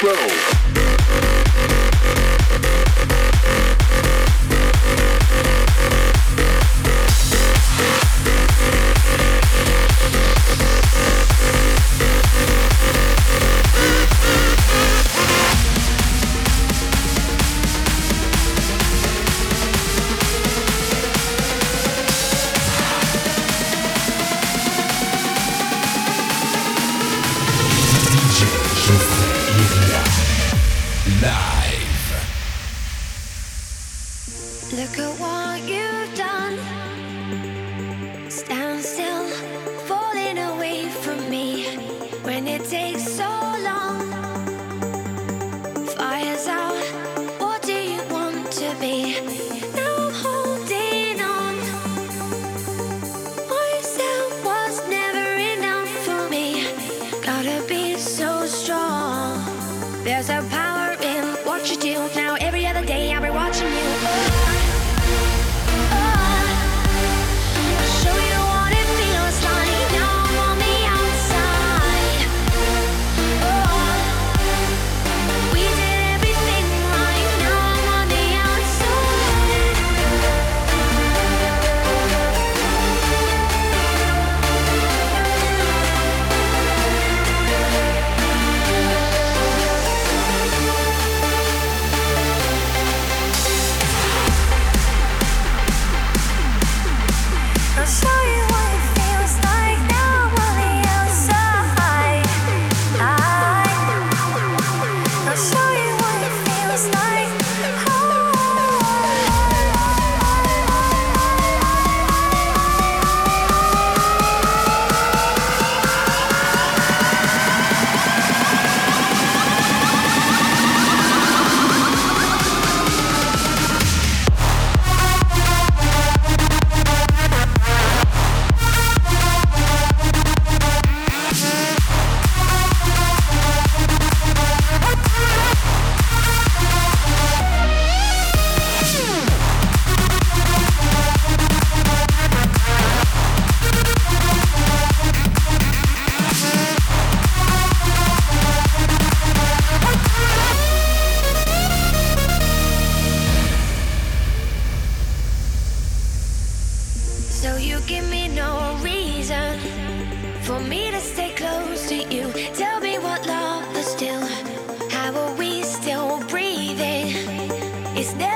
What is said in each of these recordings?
show. Is there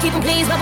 keep them pleased.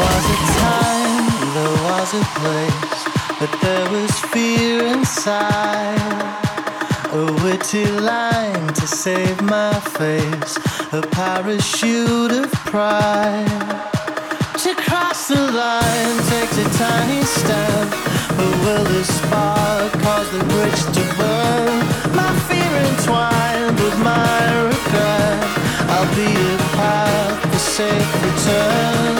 was a time, there was a place, but there was fear inside. A witty line to save my face, a parachute of pride. To cross the line takes a tiny step, but will this spark cause the bridge to burn? My fear entwined with my regret, I'll be a path for safe return.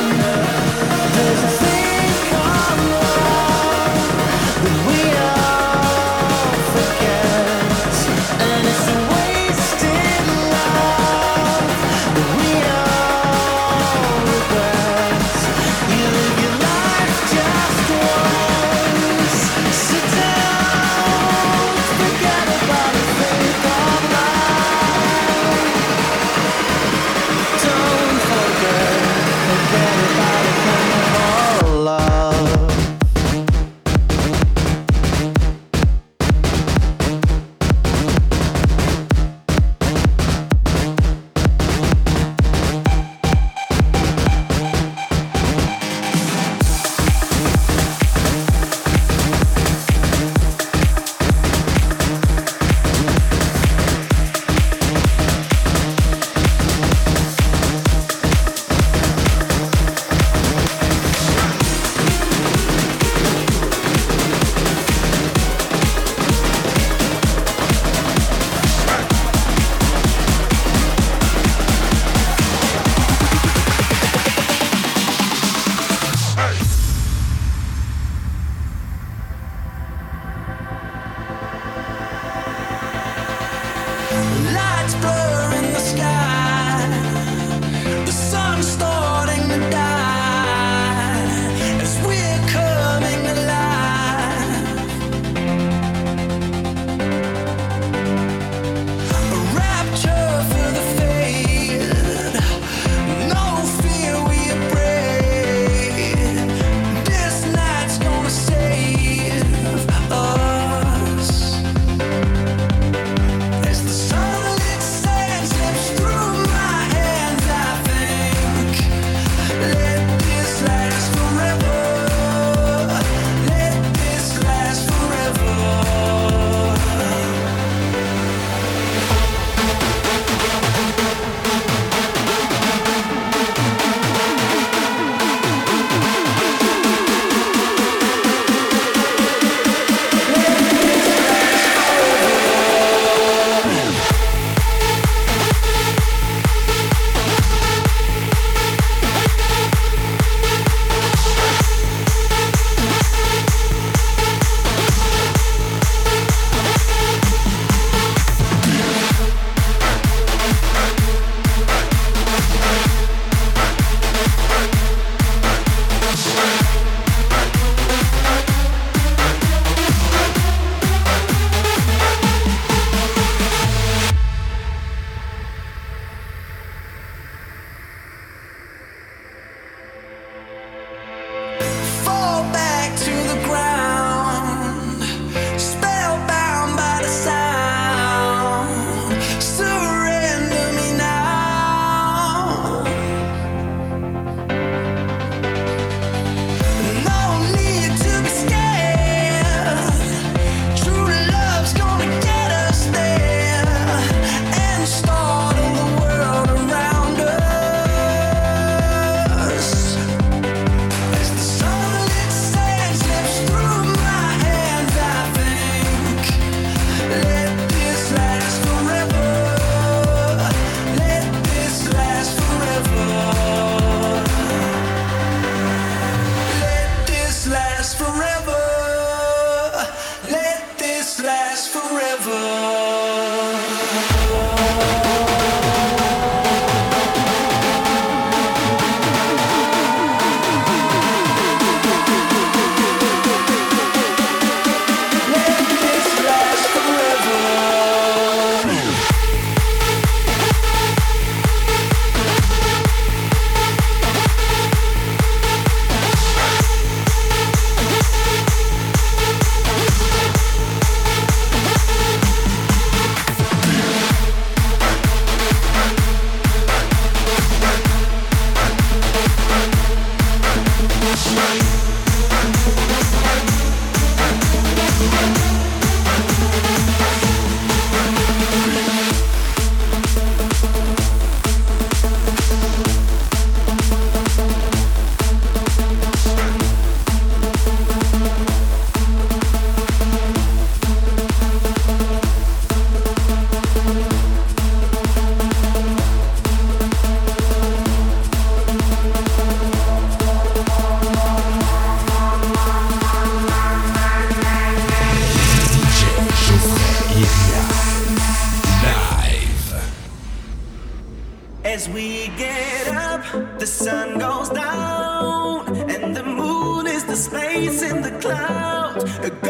As we get up, the sun goes down, and the moon is the space in the clouds.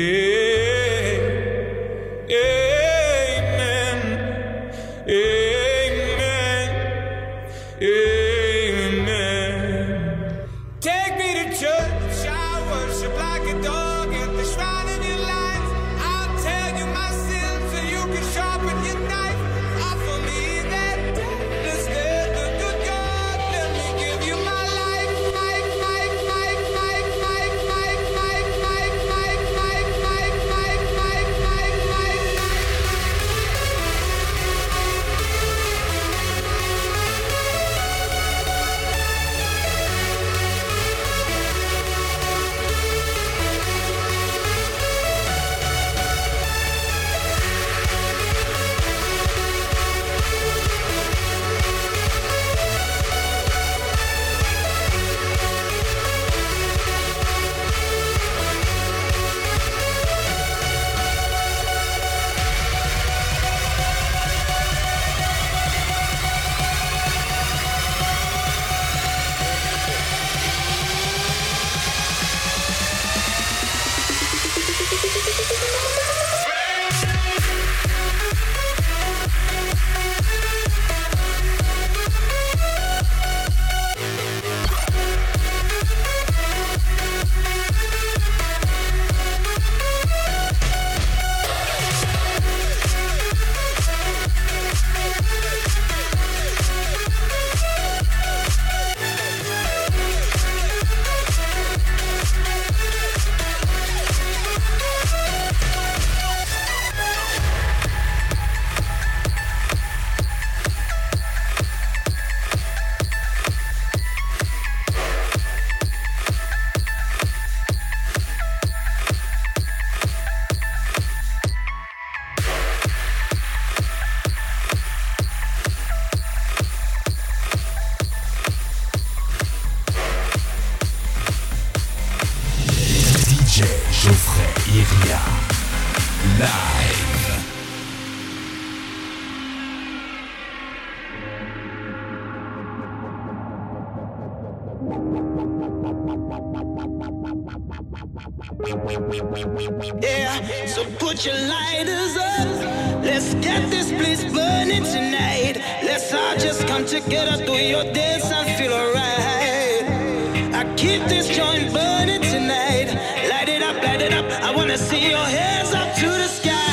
Yeah, so put your lighters up. Let's get this place burning tonight. Let's all just come together, do your dance and feel alright. I keep this joint burning tonight. Light it up, light it up. I wanna see your hands up to the sky.